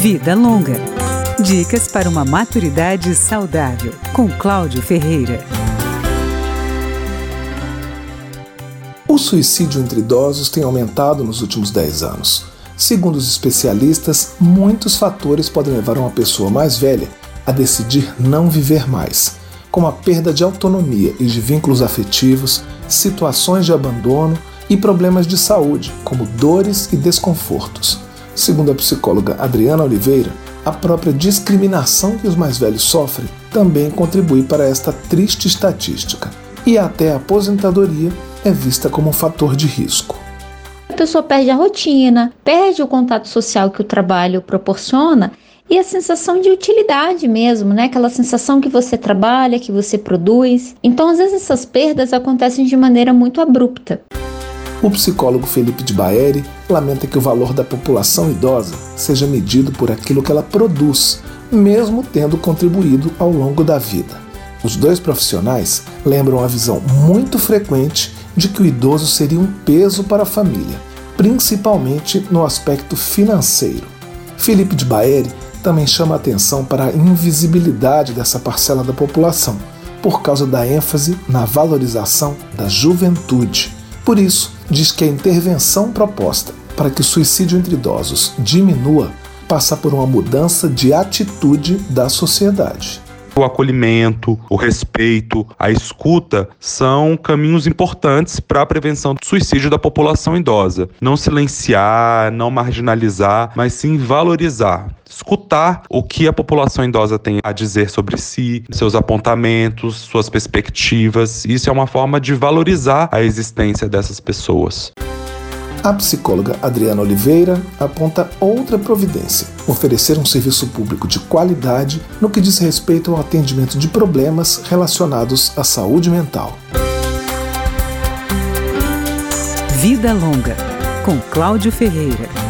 Vida Longa. Dicas para uma maturidade saudável, com Cláudio Ferreira. O suicídio entre idosos tem aumentado nos últimos 10 anos. Segundo os especialistas, muitos fatores podem levar uma pessoa mais velha a decidir não viver mais, como a perda de autonomia e de vínculos afetivos, situações de abandono e problemas de saúde, como dores e desconfortos. Segundo a psicóloga Adriana Oliveira, a própria discriminação que os mais velhos sofrem também contribui para esta triste estatística. E até a aposentadoria é vista como um fator de risco. A pessoa perde a rotina, perde o contato social que o trabalho proporciona e a sensação de utilidade mesmo, né? Aquela sensação que você trabalha, que você produz. Então, às vezes essas perdas acontecem de maneira muito abrupta. O psicólogo Felipe de Baeri lamenta que o valor da população idosa seja medido por aquilo que ela produz, mesmo tendo contribuído ao longo da vida. Os dois profissionais lembram a visão muito frequente de que o idoso seria um peso para a família, principalmente no aspecto financeiro. Felipe de Baeri também chama atenção para a invisibilidade dessa parcela da população, por causa da ênfase na valorização da juventude. Por isso, diz que a intervenção proposta para que o suicídio entre idosos diminua passa por uma mudança de atitude da sociedade. O acolhimento, o respeito, a escuta são caminhos importantes para a prevenção do suicídio da população idosa. Não silenciar, não marginalizar, mas sim valorizar. Escutar o que a população idosa tem a dizer sobre si, seus apontamentos, suas perspectivas. Isso é uma forma de valorizar a existência dessas pessoas. A psicóloga Adriana Oliveira aponta outra providência: oferecer um serviço público de qualidade no que diz respeito ao atendimento de problemas relacionados à saúde mental. Vida Longa, com Cláudio Ferreira.